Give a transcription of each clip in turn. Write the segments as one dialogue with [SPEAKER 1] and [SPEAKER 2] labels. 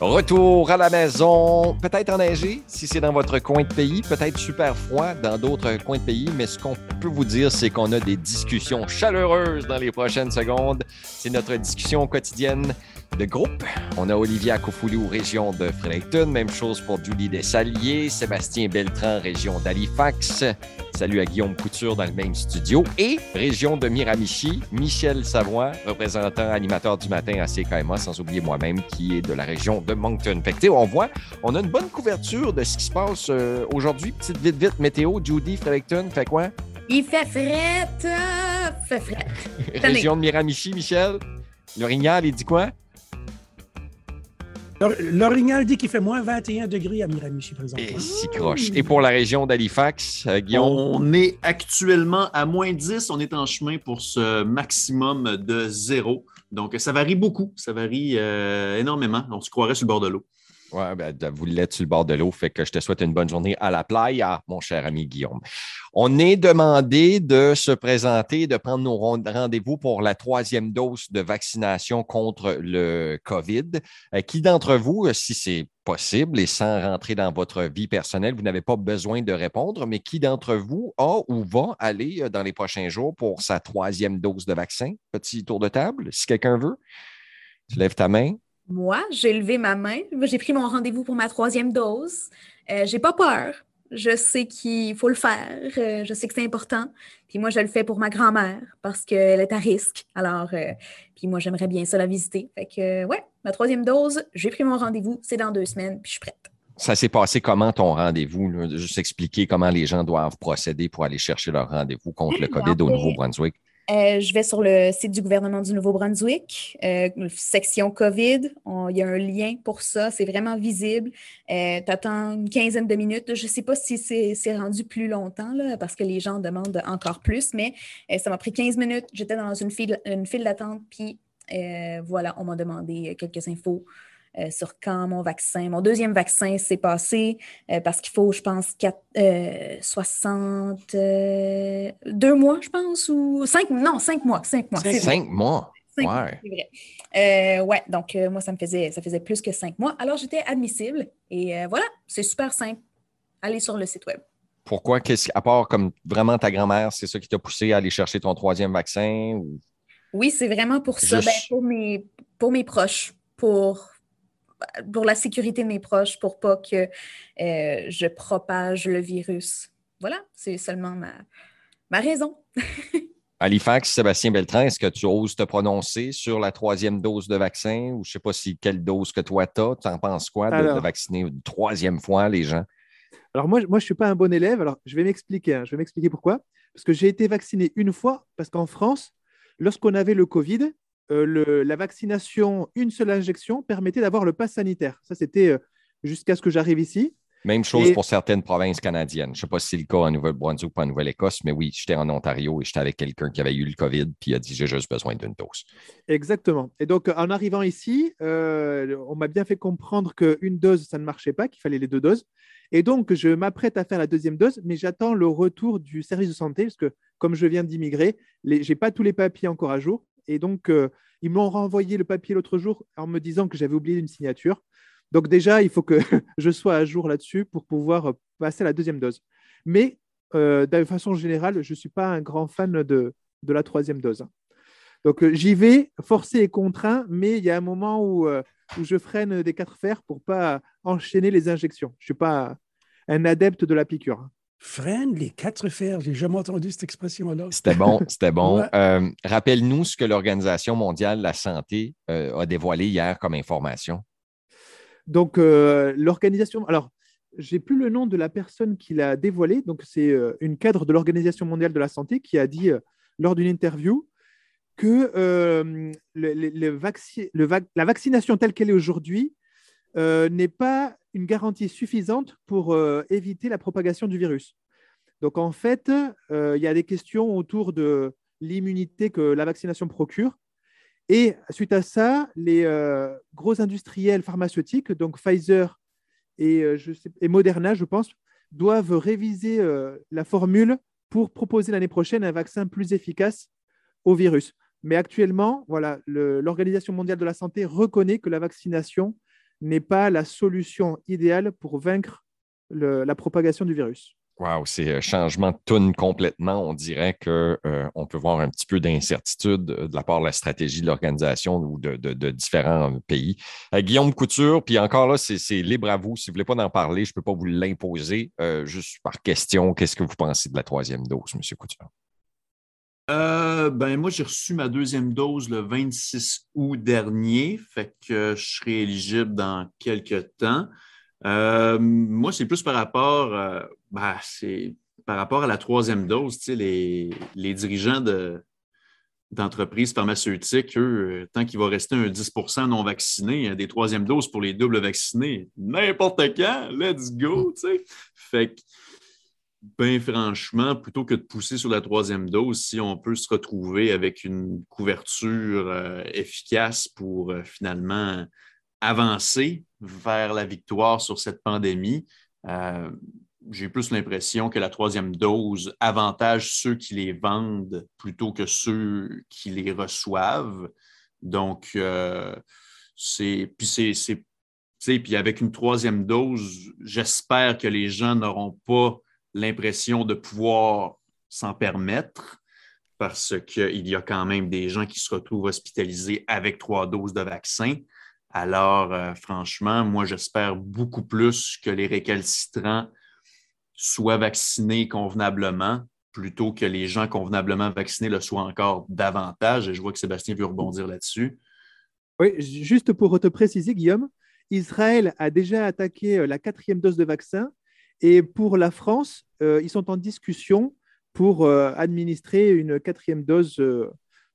[SPEAKER 1] Retour à la maison, peut-être enneigé si c'est dans votre coin de pays, peut-être super froid dans d'autres coins de pays, mais ce qu'on peut vous dire, c'est qu'on a des discussions chaleureuses dans les prochaines secondes. C'est notre discussion quotidienne de groupe. On a Olivier Akofoulou, région de Fredericton. Même chose pour Julie Dessaliers, Sébastien Beltran, région d'Halifax. Salut à Guillaume Couture dans le même studio. Et région de Miramichi, Michel Savoie, représentant animateur du matin à CKMA, sans oublier moi-même, qui est de la région de Moncton. Fait que, on voit, on a une bonne couverture de ce qui se passe euh, aujourd'hui. Petite vite, vite, météo. Judy, Fredericton, fait quoi?
[SPEAKER 2] Il fait fret, fait fret.
[SPEAKER 1] région de Miramichi, Michel. L'Orignal, il dit quoi?
[SPEAKER 3] L'Orignal dit qu'il fait moins 21 degrés à Miramichi présentement.
[SPEAKER 1] Et si croche. Et pour la région d'Halifax, euh, Guillaume?
[SPEAKER 4] On est actuellement à moins 10. On est en chemin pour ce maximum de zéro. Donc, ça varie beaucoup. Ça varie euh, énormément. On se croirait sur le bord de l'eau.
[SPEAKER 1] Oui, ben, vous l'êtes sur le bord de l'eau, fait que je te souhaite une bonne journée à la playa, mon cher ami Guillaume. On est demandé de se présenter, de prendre nos rendez-vous pour la troisième dose de vaccination contre le COVID. Euh, qui d'entre vous, si c'est possible et sans rentrer dans votre vie personnelle, vous n'avez pas besoin de répondre, mais qui d'entre vous a ou va aller euh, dans les prochains jours pour sa troisième dose de vaccin? Petit tour de table, si quelqu'un veut. Tu lèves ta main.
[SPEAKER 2] Moi, j'ai levé ma main. J'ai pris mon rendez-vous pour ma troisième dose. Euh, j'ai pas peur. Je sais qu'il faut le faire. Euh, je sais que c'est important. Puis moi, je le fais pour ma grand-mère parce qu'elle est à risque. Alors, euh, puis moi, j'aimerais bien ça la visiter. Fait que, ouais, ma troisième dose, j'ai pris mon rendez-vous. C'est dans deux semaines, puis je suis prête.
[SPEAKER 1] Ça s'est passé comment ton rendez-vous? Juste expliquer comment les gens doivent procéder pour aller chercher leur rendez-vous contre le COVID au Nouveau-Brunswick.
[SPEAKER 2] Euh, je vais sur le site du gouvernement du Nouveau-Brunswick, euh, section COVID. il y a un lien pour ça, c'est vraiment visible. Euh, tu attends une quinzaine de minutes. Je ne sais pas si c'est rendu plus longtemps là, parce que les gens demandent encore plus, mais ça m'a pris 15 minutes. J'étais dans une file, une file d'attente, puis voilà, on m'a demandé quelques infos euh, sur quand mon vaccin, mon deuxième vaccin s'est passé, euh, parce qu'il faut, je pense, 4, 60, euh, deux mois, je pense, ou cinq, non, cinq mois, cinq mois.
[SPEAKER 1] Cinq mois?
[SPEAKER 2] ouais. C'est vrai. ouais, donc moi, ça me faisait, ça faisait plus que cinq mois. Alors, j'étais admissible et voilà, c'est super simple. Allez sur le site web.
[SPEAKER 1] Pourquoi, à part comme vraiment ta grand-mère, c'est ça qui t'a poussé à aller chercher ton troisième vaccin?
[SPEAKER 2] Oui, c'est vraiment pour ça, ben, pour, mes, pour mes proches, pour pour la sécurité de mes proches, pour pas que euh, je propage le virus. Voilà, c'est seulement ma, ma raison.
[SPEAKER 1] Halifax, Sébastien Beltran, est-ce que tu oses te prononcer sur la troisième dose de vaccin ou je ne sais pas si quelle dose que toi tu as? Tu en penses quoi de, vacciner une troisième fois les gens?
[SPEAKER 5] Alors moi, moi je ne suis pas un bon élève. Alors je vais m'expliquer. Hein. Je vais m'expliquer pourquoi. Parce que j'ai été vacciné une fois parce qu'en France, lorsqu'on avait le Covid, euh, la vaccination, une seule injection, permettait d'avoir le pass sanitaire. Ça, c'était euh, jusqu'à ce que j'arrive ici.
[SPEAKER 1] Même chose pour certaines provinces canadiennes. Je ne sais pas si c'est le cas en Nouvelle-Brunswick ou en Nouvelle-Écosse, mais oui, j'étais en Ontario et j'étais avec quelqu'un qui avait eu le COVID puis il a dit j'ai juste besoin d'une dose.
[SPEAKER 5] Exactement. Et donc, en arrivant ici, euh, on m'a bien fait comprendre qu'une dose, ça ne marchait pas, qu'il fallait les deux doses. Et donc, je m'apprête à faire la deuxième dose, mais j'attends le retour du service de santé parce que, comme je viens d'immigrer, je n'ai pas tous les papiers encore à jour. Et donc, euh, ils m'ont renvoyé le papier l'autre jour en me disant que j'avais oublié une signature. Donc déjà, il faut que je sois à jour là-dessus pour pouvoir passer à la deuxième dose. Mais euh, de façon générale, je ne suis pas un grand fan de, la troisième dose. Donc euh, j'y vais forcé et contraint, mais il y a un moment où, je freine des quatre fers pour pas enchaîner les injections. Je ne suis pas un adepte de la piqûre.
[SPEAKER 3] Freine les quatre fers. J'ai jamais entendu cette expression-là.
[SPEAKER 1] C'était bon, c'était bon. Euh, rappelle-nous ce que l'Organisation mondiale de la santé euh, a dévoilé hier comme information.
[SPEAKER 5] Donc, euh, l'organisation. Alors, j'ai plus le nom de la personne qui l'a dévoilé. Donc, c'est une cadre de l'Organisation mondiale de la santé qui a dit lors d'une interview que la vaccination telle qu'elle est aujourd'hui n'est pas une garantie suffisante pour euh, éviter la propagation du virus. Donc en fait, euh, il y a des questions autour de l'immunité que la vaccination procure. Et suite à ça, les euh, gros industriels pharmaceutiques, donc Pfizer et, Moderna, je pense, doivent réviser la formule pour proposer l'année prochaine un vaccin plus efficace au virus. Mais actuellement, l'Organisation mondiale de la santé reconnaît que la vaccination n'est pas la solution idéale pour vaincre la propagation du virus.
[SPEAKER 1] Wow, c'est un changement de tune complètement. On dirait qu'on euh, peut voir un petit peu d'incertitude de la part de la stratégie de l'organisation ou de, différents pays. Euh, Guillaume Couture, puis encore là, c'est libre à vous. Si vous ne voulez pas en parler, je ne peux pas vous l'imposer. Euh, juste par question, qu'est-ce que vous pensez de la troisième dose, M. Couture?
[SPEAKER 4] Ben moi, j'ai reçu ma deuxième dose le 26 août dernier, fait que je serai éligible dans quelques temps. Euh, moi, c'est plus par rapport, euh, ben, par rapport à la troisième dose. Les, les dirigeants d'entreprises pharmaceutiques, eux, tant qu'il va rester un 10% non vacciné, des troisièmes doses pour les doubles vaccinés, n'importe quand, let's go. Fait que, ben franchement, plutôt que de pousser sur la troisième dose, si on peut se retrouver avec une couverture euh, efficace pour finalement avancer vers la victoire sur cette pandémie. Euh, j'ai plus l'impression que la troisième dose avantage ceux qui les vendent plutôt que ceux qui les reçoivent. Donc, euh, c'est. Puis c'est. Puis avec une troisième dose, j'espère que les gens n'auront pas l'impression de pouvoir s'en permettre parce qu'il y a quand même des gens qui se retrouvent hospitalisés avec trois doses de vaccin. Alors, euh, franchement, moi, j'espère beaucoup plus que les récalcitrants soient vaccinés convenablement plutôt que les gens convenablement vaccinés le soient encore davantage. Et je vois que Sébastien veut rebondir là-dessus.
[SPEAKER 5] Oui, juste pour te préciser, Guillaume, Israël a déjà attaqué euh, la quatrième dose de vaccin et pour la France, euh, ils sont en discussion pour administrer une quatrième dose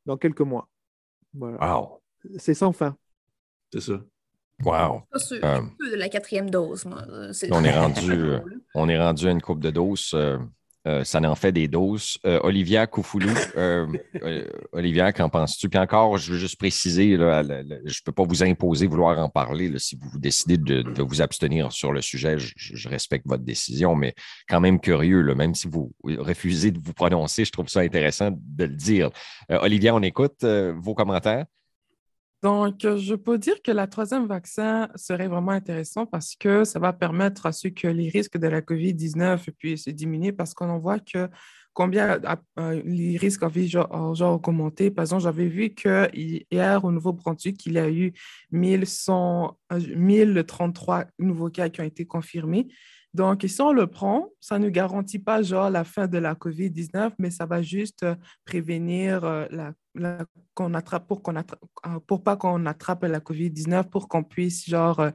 [SPEAKER 5] dans quelques mois.
[SPEAKER 1] Voilà.
[SPEAKER 5] C'est sans fin.
[SPEAKER 4] C'est ça.
[SPEAKER 1] Wow.
[SPEAKER 2] Euh, de la quatrième dose,
[SPEAKER 1] on, est rendu, euh, on est rendu à une coupe de doses. Euh, ça en fait des doses. Olivia Koufoulou, Olivia, qu'en penses-tu? Puis encore, je veux juste préciser, je ne peux pas vous imposer vouloir en parler. si vous décidez de, vous abstenir sur le sujet, je, respecte votre décision, mais quand même curieux, même si vous refusez de vous prononcer, je trouve ça intéressant de le dire. Olivia, on écoute vos commentaires.
[SPEAKER 6] Donc, euh, je peux dire que la troisième vaccin serait vraiment intéressant parce que ça va permettre à ceux que les risques de la COVID-19 puissent diminuer parce qu'on voit que combien euh, les risques ont augmenté. Par exemple, j'avais vu qu'hier, au Nouveau-Brunswick, il y a eu 1100, 1033 euh, nouveaux cas qui ont été confirmés. Donc, si on le prend, ça ne garantit pas genre la fin de la COVID-19, mais ça va juste prévenir la qu'on attrape pour qu'on attrape, euh, pour pas qu'on attrape la COVID-19 pour qu'on puisse genre euh,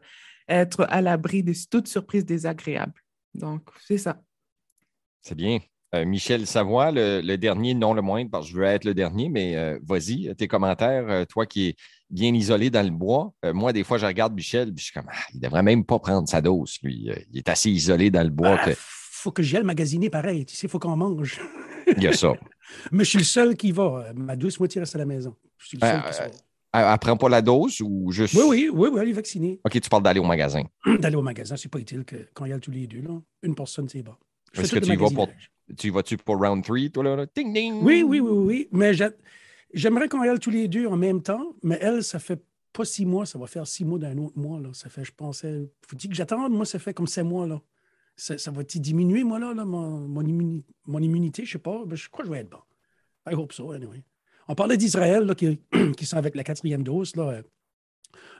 [SPEAKER 6] être à l'abri de toute surprise désagréable. Donc, c'est ça.
[SPEAKER 1] C'est bien. Euh, Michel Savoie, le, dernier, non le moindre, parce que je veux être le dernier, mais vas-y, tes commentaires, toi qui es bien isolé dans le bois. moi, des fois, je regarde Michel, puis je suis comme, ah, il ne devrait même pas prendre sa dose, lui. il est assez isolé dans le bois. Il
[SPEAKER 3] bah, faut que j'y aille magasiner pareil. Tu sais, il faut qu'on mange.
[SPEAKER 1] il y a ça.
[SPEAKER 3] Mais je suis le seul qui va. Ma douce moitié reste à la maison. Je suis le seul qui
[SPEAKER 1] euh, Elle prend pas la dose ou juste.
[SPEAKER 3] Oui, oui, oui, oui, elle est vaccinée.
[SPEAKER 1] OK, tu parles d'aller au magasin.
[SPEAKER 3] D'aller au magasin, c'est pas utile que, quand il y a tous les deux. Là. Une personne, c'est bon.
[SPEAKER 1] Est-ce que tu y vas pour. Tu vas-tu pour round 3, toi, là? Ding, ding!
[SPEAKER 3] Oui, oui, oui, oui. Mais j'aimerais qu'on aille tous les deux en même temps, mais elle, ça fait pas six mois, ça va faire six mois d'un autre mois. Là. Ça fait, je pensais. Faut dire que j'attends, moi, ça fait comme sept mois. là. Ça, ça va-t-il diminuer, moi, là, mon, mon, immunité, mon immunité? Je sais pas. Ben, je crois que je vais être bon. I hope so, anyway. On parlait d'Israël, qui, qui sont avec la quatrième dose. Là.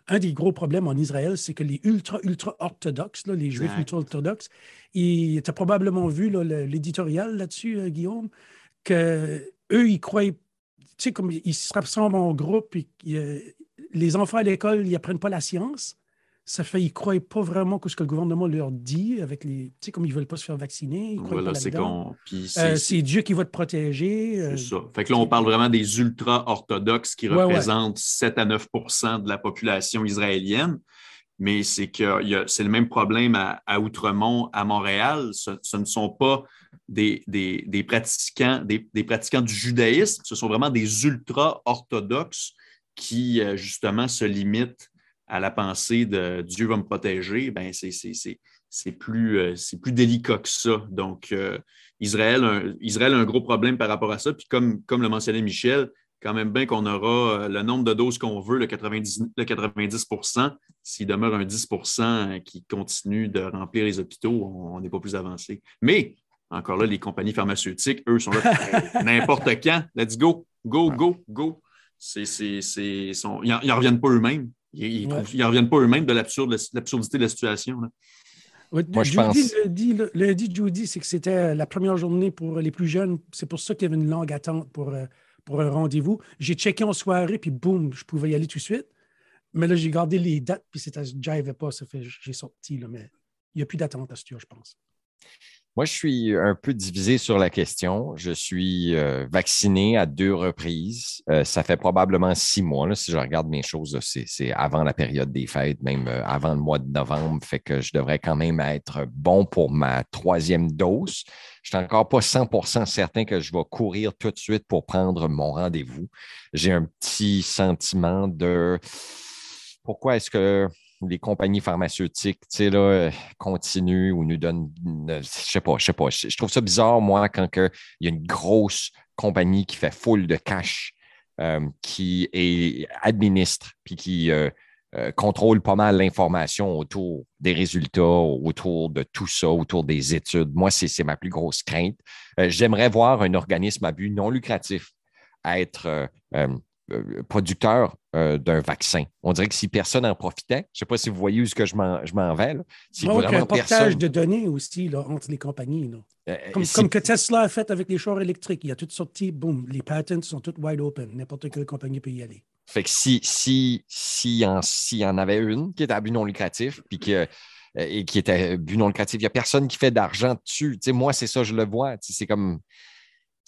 [SPEAKER 3] Un des gros problèmes en Israël, c'est que les ultra, ultra orthodoxes, les juifs ultra orthodoxes, tu as probablement vu l'éditorial là-dessus, euh, Guillaume, que eux, ils croient, tu sais, comme ils se rassemblent en groupe, et, euh, les enfants à l'école, ils n'apprennent pas la science ça fait, ils ne croient pas vraiment que ce que le gouvernement leur dit, avec les, tu sais, comme ils ne veulent pas se faire vacciner.
[SPEAKER 4] voilà,
[SPEAKER 3] euh, c'est Dieu qui va te protéger.
[SPEAKER 4] Euh, c'est ça. Fait que là, on parle vraiment des ultra-orthodoxes qui représentent 7 à 9% de la population israélienne. Mais c'est que c'est le même problème à, Outremont, à Montréal. Ce, ne sont pas des, des, pratiquants, des, des, pratiquants du judaïsme, ce sont vraiment des ultra-orthodoxes qui, euh, justement, se limitent à la pensée de Dieu va me protéger, ben c'est plus, euh, plus délicat que ça. Donc, euh, Israël, a un, Israël a un gros problème par rapport à ça. Puis comme, comme le mentionnait Michel, quand même bien qu'on aura euh, le nombre de doses qu'on veut, le 90, le 90 S'il demeure un 10% qui continue de remplir les hôpitaux, on n'est pas plus avancé. Mais, encore là, les compagnies pharmaceutiques, eux, sont là n'importe quand. Let's go, go, go, go. C'est, ils n'en reviennent pas eux-mêmes. Ils n'en reviennent pas eux-mêmes de l'absurdité de la situation.
[SPEAKER 3] Moi, je pense... le, dit Judy, c'est que c'était la première journée pour les plus jeunes. C'est pour ça qu'il y avait une longue attente pour, euh, pour un rendez-vous. J'ai checké en soirée, puis boum, je pouvais y aller tout de suite. Mais là, j'ai gardé les dates, puis ça ne pas. Ça fait j'ai sorti, là, mais il n'y a plus d'attente à ce tour, je pense.
[SPEAKER 1] Moi, je suis un peu divisé sur la question. Je suis euh, vacciné à deux reprises. Euh, ça fait probablement six mois. Si je regarde mes choses, c'est avant la période des fêtes, même euh, avant le mois de novembre. Fait que je devrais quand même être bon pour ma troisième dose. Je suis encore pas 100% certain que je vais courir tout de suite pour prendre mon rendez-vous. J'ai un petit sentiment de pourquoi est-ce que les compagnies pharmaceutiques, là, continuent ou nous donnent, je sais pas, je sais pas. Je trouve ça bizarre, moi, quand il y a une grosse compagnie qui fait full de cash, euh, qui est, administre, puis qui euh, euh, contrôle pas mal l'information autour des résultats, autour de tout ça, autour des études. Moi, c'est ma plus grosse crainte. J'aimerais voir un organisme à but non lucratif être euh, producteur euh, d'un vaccin. On dirait que si personne n'en profitait, je ne sais pas si vous voyez où ce que je m'en vais. Là.
[SPEAKER 3] Si un partage de données aussi là, entre les compagnies. Euh, comme, que Tesla a fait avec les chars électriques. Il y a toutes sorties, boum, les patents sont toutes wide open. N'importe quelle compagnie peut y aller.
[SPEAKER 1] Fait que si, si, si, y en avait une qui était à but non lucratif, puis que et qui était à but non lucratif. Il n'y a personne qui fait d'argent dessus. moi, c'est ça, je le vois. C'est comme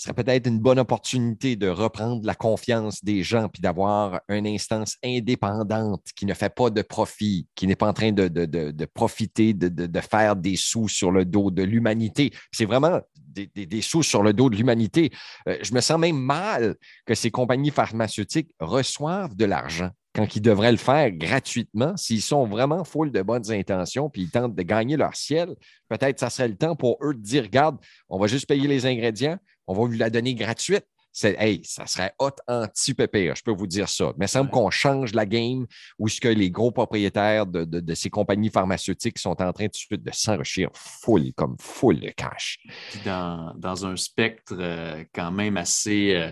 [SPEAKER 1] ce serait peut-être une bonne opportunité de reprendre la confiance des gens puis d'avoir une instance indépendante qui ne fait pas de profit, qui n'est pas en train de, profiter, de, faire des sous sur le dos de l'humanité. C'est vraiment des, sous sur le dos de l'humanité. Euh, je me sens même mal que ces compagnies pharmaceutiques reçoivent de l'argent quand ils devraient le faire gratuitement, s'ils sont vraiment full de bonnes intentions puis ils tentent de gagner leur ciel, peut-être ça serait le temps pour eux de dire regarde, on va juste payer les ingrédients, on va lui la donner gratuite. Hey, ça serait hot anti-pépère, je peux vous dire ça. Mais il semble qu'on change la game où ce que les gros propriétaires de, ces compagnies pharmaceutiques sont en train de, de s'enrichir full, comme full de cash.
[SPEAKER 4] Dans, un spectre euh, quand même assez euh,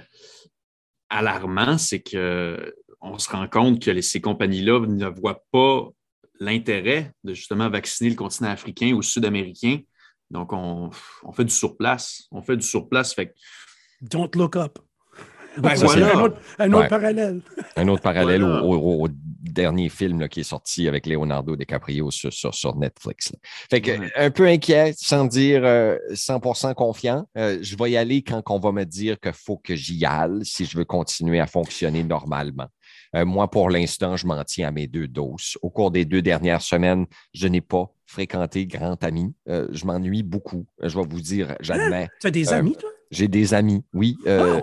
[SPEAKER 4] alarmant, c'est qu'on se rend compte que ces compagnies-là ne voient pas l'intérêt de justement vacciner le continent africain ou sud-américain donc, on, fait du surplace. On fait du surplace. Fait
[SPEAKER 3] Don't look up.
[SPEAKER 4] Ben, voilà.
[SPEAKER 3] un, autre, parallèle.
[SPEAKER 1] Un autre parallèle au, dernier film qui est sorti avec Leonardo DiCaprio sur, sur, Netflix. Fait que, un peu inquiet, sans dire 100% euh, confiant. Euh, je vais y aller quand on va me dire qu'il faut que j'y aille si je veux continuer à fonctionner normalement. Euh, moi, pour l'instant, je m'en tiens à mes deux doses. Au cours des deux dernières semaines, je n'ai pas fréquenté grand ami. Euh, je m'ennuie beaucoup. Je vais vous dire, j'admets.
[SPEAKER 3] tu as des amis, toi?
[SPEAKER 1] J'ai des amis, oui. Ah,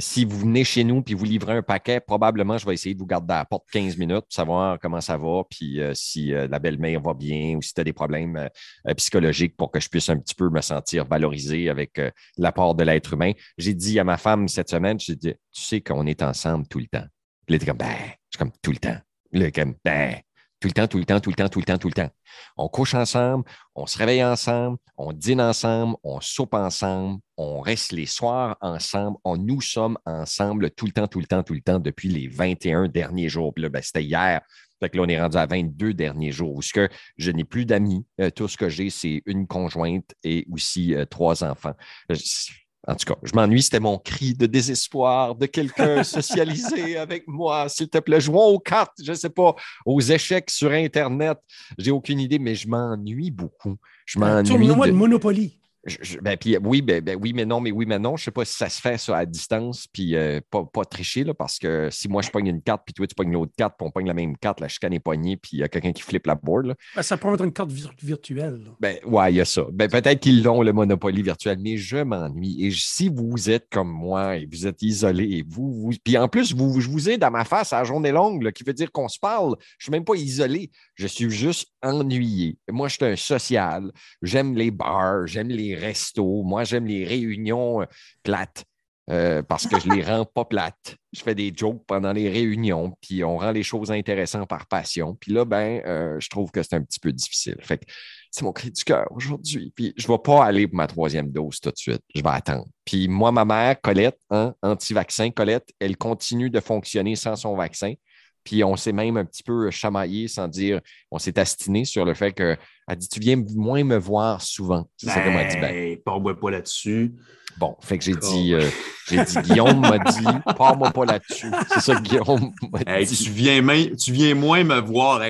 [SPEAKER 1] si vous venez chez nous puis vous livrez un paquet, probablement, je vais essayer de vous garder à la porte 15 minutes pour savoir comment ça va, puis si la belle-mère va bien ou si tu as des problèmes psychologiques pour que je puisse un petit peu me sentir valorisé avec l'apport de l'être humain. J'ai dit à ma femme cette semaine, j'ai dit, tu sais qu'on est ensemble tout le temps. Là, était comme, ben, je comme tout le temps. Là, comme, ben, tout le temps, tout le temps, tout le temps, tout le temps, tout le temps. On couche ensemble, on se réveille ensemble, on dîne ensemble, on soupe ensemble, on reste les soirs ensemble, on, nous sommes ensemble tout le temps, tout le temps, tout le temps depuis les 21 derniers jours. Puis là, ben, c'était hier. Fait là, on est rendu à 22 derniers jours où que je n'ai plus d'amis. Euh, tout ce que j'ai, c'est une conjointe et aussi euh, trois enfants. En tout cas, je m'ennuie, c'était mon cri de désespoir de quelqu'un socialisé avec moi. S'il te plaît, jouons aux cartes, je ne sais pas, aux échecs sur Internet. J'ai aucune idée, mais je m'ennuie beaucoup. Je m'ennuie.
[SPEAKER 3] de... de Monopoly
[SPEAKER 1] ben, puis, oui, ben, ben, oui, mais non, mais oui, mais non. Je ne sais pas si ça se fait ça à distance, puis euh, pas, pas, tricher, là, parce que si moi je pogne une carte, puis toi tu pognes l'autre carte, puis on pogne la même carte, la chicane est poignée, puis il y a quelqu'un qui flippe la board.
[SPEAKER 3] Ben, ça peut être une carte virtuelle.
[SPEAKER 1] Ben, ouais, il y a ça. Ben, peut-être qu'ils l'ont, le Monopoly virtuel, mais je m'ennuie. Et si vous êtes comme moi et vous êtes isolé, et vous, vous... puis en plus, vous, je vous ai dans ma face à la journée longue, qui veut dire qu'on se parle. Je ne suis même pas isolé. Je suis juste ennuyé. Moi, je suis un social. J'aime les bars, j'aime les restos. Moi, j'aime les réunions euh, plates. euh, parce que je les rends pas plates. Je fais des jokes pendant les réunions, puis on rend les choses intéressantes par passion. Puis là, ben, euh, je trouve que c'est un petit peu difficile. Fait que c'est mon cri du cœur aujourd'hui. Puis je ne vais pas aller pour ma troisième dose tout de suite. Je vais attendre. Puis moi, ma mère, Colette, hein, anti-vaccin, Colette, elle continue de fonctionner sans son vaccin. Puis on s'est même un petit peu chamaillé sans dire, on s'est astiné sur le fait qu'elle dit Tu viens moins me voir souvent.
[SPEAKER 4] C'est ça qu'elle m'a dit. Ben, moi pas là-dessus.
[SPEAKER 1] Bon, fait que j'ai dit, euh, j'ai dit, Guillaume m'a dit, parle-moi pas là-dessus. C'est ça que Guillaume m'a dit.
[SPEAKER 4] Tu viens, tu viens moins me voir.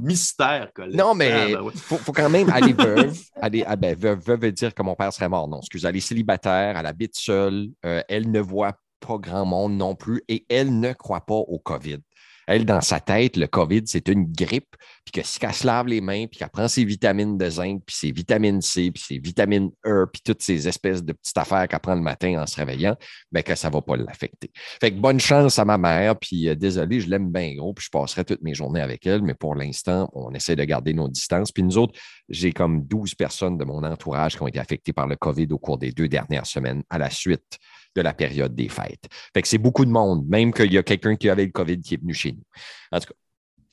[SPEAKER 4] mystère, Colette.
[SPEAKER 1] Non, mais il ah, ben faut, faut, quand même aller veuve. aller, ah ben, veuve, veut dire que mon père serait mort. Non, excusez, elle est célibataire, elle habite seule, euh, elle ne voit pas grand monde non plus et elle ne croit pas au COVID. Elle, dans sa tête, le COVID, c'est une grippe, puis que si elle se lave les mains, puis qu'elle prend ses vitamines de zinc, puis ses vitamines C, puis ses vitamines E, puis toutes ces espèces de petites affaires qu'elle prend le matin en se réveillant, bien que ça ne va pas l'affecter. Fait que bonne chance à ma mère, puis euh, désolé, je l'aime bien gros, puis je passerai toutes mes journées avec elle, mais pour l'instant, on essaie de garder nos distances. Puis nous autres, j'ai comme 12 personnes de mon entourage qui ont été affectées par le COVID au cours des deux dernières semaines à la suite de la période des fêtes. Fait que c'est beaucoup de monde, même qu'il y a quelqu'un qui avait le COVID qui est venu chez nous. En tout cas,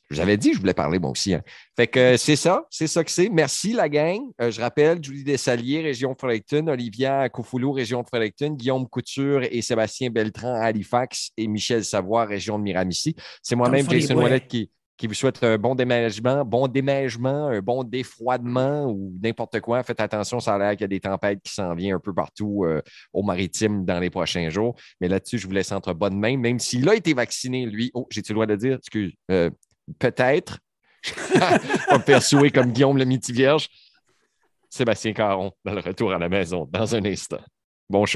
[SPEAKER 1] je vous avais dit, je voulais parler moi aussi. Hein. Fait que euh, c'est ça, c'est ça que c'est. Merci la gang. Euh, je rappelle, Julie Dessaliers, région Fredericton, Olivia Koufoulou, région de Fredericton, Guillaume Couture et Sébastien Beltran à Halifax et Michel Savoie, région de Miramici. C'est moi-même, Jason Wallet, qui, qui vous souhaite un bon déménagement, bon déménagement, un bon défroidement ou n'importe quoi. Faites attention, ça a l'air qu'il y a des tempêtes qui s'en viennent un peu partout euh, au maritime dans les prochains jours. Mais là-dessus, je vous laisse entre bonnes mains, même s'il a été vacciné, lui. Oh, j'ai-tu le droit de dire? Excuse. Euh, peut-être. On persuer comme Guillaume le miti vierge. Sébastien Caron dans le retour à la maison dans un instant. Bon show.